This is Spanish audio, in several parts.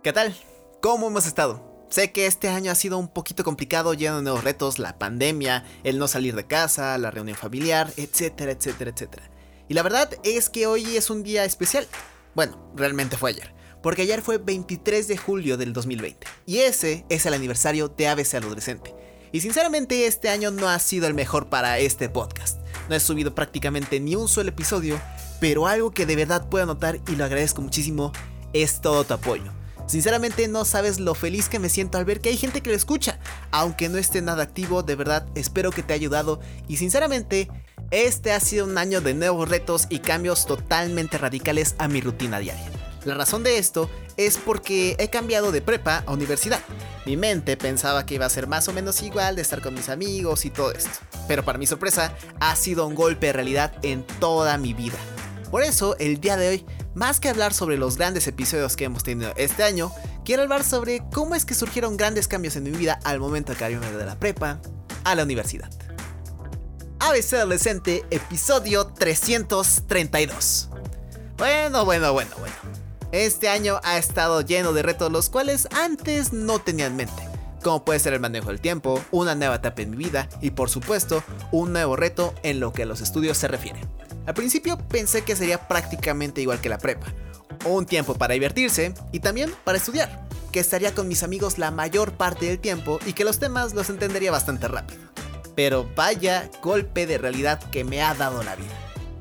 ¿Qué tal? ¿Cómo hemos estado? Sé que este año ha sido un poquito complicado, lleno de nuevos retos, la pandemia, el no salir de casa, la reunión familiar, etcétera, etcétera, etcétera. Y la verdad es que hoy es un día especial. Bueno, realmente fue ayer, porque ayer fue 23 de julio del 2020, y ese es el aniversario de ABC Adolescente. Y sinceramente este año no ha sido el mejor para este podcast. No he subido prácticamente ni un solo episodio, pero algo que de verdad puedo notar y lo agradezco muchísimo es todo tu apoyo. Sinceramente no sabes lo feliz que me siento al ver que hay gente que lo escucha. Aunque no esté nada activo, de verdad espero que te haya ayudado y sinceramente este ha sido un año de nuevos retos y cambios totalmente radicales a mi rutina diaria. La razón de esto es porque he cambiado de prepa a universidad. Mi mente pensaba que iba a ser más o menos igual de estar con mis amigos y todo esto. Pero para mi sorpresa, ha sido un golpe de realidad en toda mi vida. Por eso, el día de hoy más que hablar sobre los grandes episodios que hemos tenido este año, quiero hablar sobre cómo es que surgieron grandes cambios en mi vida al momento de cambiarme de la prepa a la universidad. ABC Adolescente, episodio 332. Bueno, bueno, bueno, bueno. Este año ha estado lleno de retos los cuales antes no tenía en mente. Como puede ser el manejo del tiempo, una nueva etapa en mi vida y por supuesto un nuevo reto en lo que a los estudios se refiere. Al principio pensé que sería prácticamente igual que la prepa. Un tiempo para divertirse y también para estudiar. Que estaría con mis amigos la mayor parte del tiempo y que los temas los entendería bastante rápido. Pero vaya golpe de realidad que me ha dado la vida.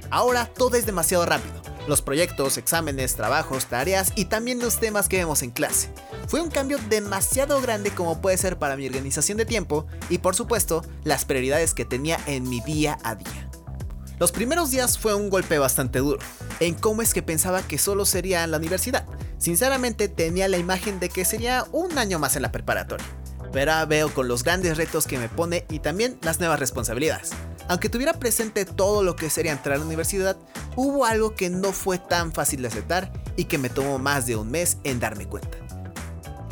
Ahora todo es demasiado rápido. Los proyectos, exámenes, trabajos, tareas y también los temas que vemos en clase. Fue un cambio demasiado grande como puede ser para mi organización de tiempo y por supuesto las prioridades que tenía en mi día a día. Los primeros días fue un golpe bastante duro, en cómo es que pensaba que solo sería en la universidad. Sinceramente tenía la imagen de que sería un año más en la preparatoria. Pero veo con los grandes retos que me pone y también las nuevas responsabilidades. Aunque tuviera presente todo lo que sería entrar a la universidad, hubo algo que no fue tan fácil de aceptar y que me tomó más de un mes en darme cuenta.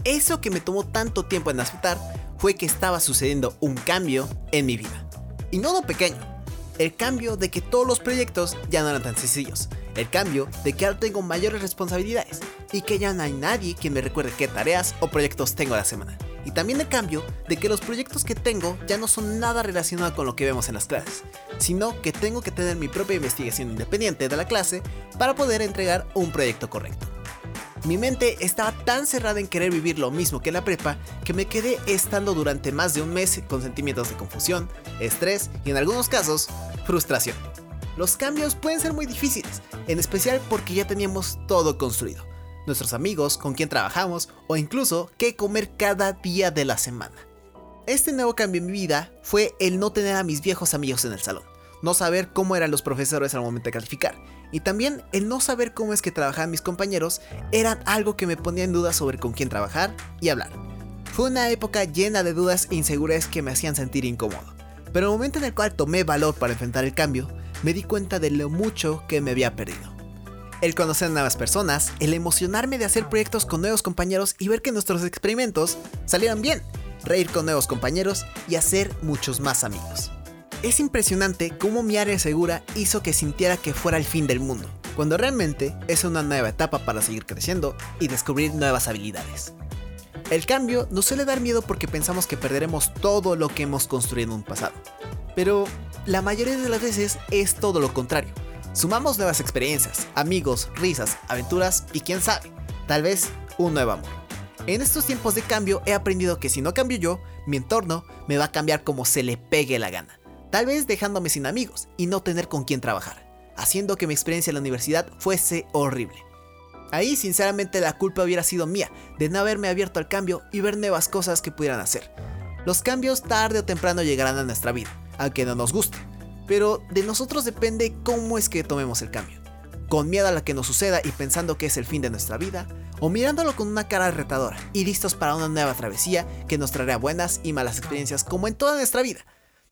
Eso que me tomó tanto tiempo en aceptar fue que estaba sucediendo un cambio en mi vida. Y no lo pequeño, el cambio de que todos los proyectos ya no eran tan sencillos. El cambio de que ahora tengo mayores responsabilidades y que ya no hay nadie que me recuerde qué tareas o proyectos tengo a la semana. Y también el cambio de que los proyectos que tengo ya no son nada relacionados con lo que vemos en las clases, sino que tengo que tener mi propia investigación independiente de la clase para poder entregar un proyecto correcto. Mi mente estaba tan cerrada en querer vivir lo mismo que en la prepa que me quedé estando durante más de un mes con sentimientos de confusión, estrés y en algunos casos, frustración. Los cambios pueden ser muy difíciles, en especial porque ya teníamos todo construido. Nuestros amigos, con quien trabajamos o incluso qué comer cada día de la semana. Este nuevo cambio en mi vida fue el no tener a mis viejos amigos en el salón no saber cómo eran los profesores al momento de calificar. Y también el no saber cómo es que trabajaban mis compañeros eran algo que me ponía en duda sobre con quién trabajar y hablar. Fue una época llena de dudas e inseguridades que me hacían sentir incómodo. Pero el momento en el cual tomé valor para enfrentar el cambio, me di cuenta de lo mucho que me había perdido. El conocer nuevas personas, el emocionarme de hacer proyectos con nuevos compañeros y ver que nuestros experimentos salieran bien, reír con nuevos compañeros y hacer muchos más amigos. Es impresionante cómo mi área segura hizo que sintiera que fuera el fin del mundo, cuando realmente es una nueva etapa para seguir creciendo y descubrir nuevas habilidades. El cambio nos suele dar miedo porque pensamos que perderemos todo lo que hemos construido en un pasado, pero la mayoría de las veces es todo lo contrario. Sumamos nuevas experiencias, amigos, risas, aventuras y quién sabe, tal vez un nuevo amor. En estos tiempos de cambio he aprendido que si no cambio yo, mi entorno me va a cambiar como se le pegue la gana tal vez dejándome sin amigos y no tener con quién trabajar, haciendo que mi experiencia en la universidad fuese horrible. Ahí sinceramente la culpa hubiera sido mía, de no haberme abierto al cambio y ver nuevas cosas que pudieran hacer. Los cambios tarde o temprano llegarán a nuestra vida, aunque no nos guste, pero de nosotros depende cómo es que tomemos el cambio. Con miedo a lo que nos suceda y pensando que es el fin de nuestra vida, o mirándolo con una cara retadora y listos para una nueva travesía que nos traerá buenas y malas experiencias como en toda nuestra vida,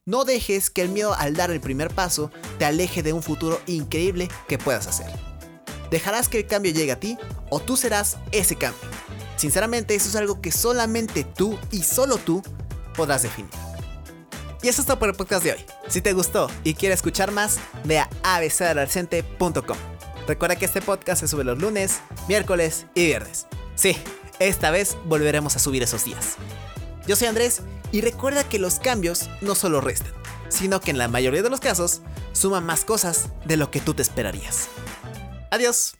no dejes que el miedo al dar el primer paso te aleje de un futuro increíble que puedas hacer. ¿Dejarás que el cambio llegue a ti o tú serás ese cambio? Sinceramente, eso es algo que solamente tú y solo tú podrás definir. Y eso es todo por el podcast de hoy. Si te gustó y quieres escuchar más, ve a abcadolescente.com. Recuerda que este podcast se sube los lunes, miércoles y viernes. Sí, esta vez volveremos a subir esos días. Yo soy Andrés y recuerda que los cambios no solo restan, sino que en la mayoría de los casos suman más cosas de lo que tú te esperarías. Adiós.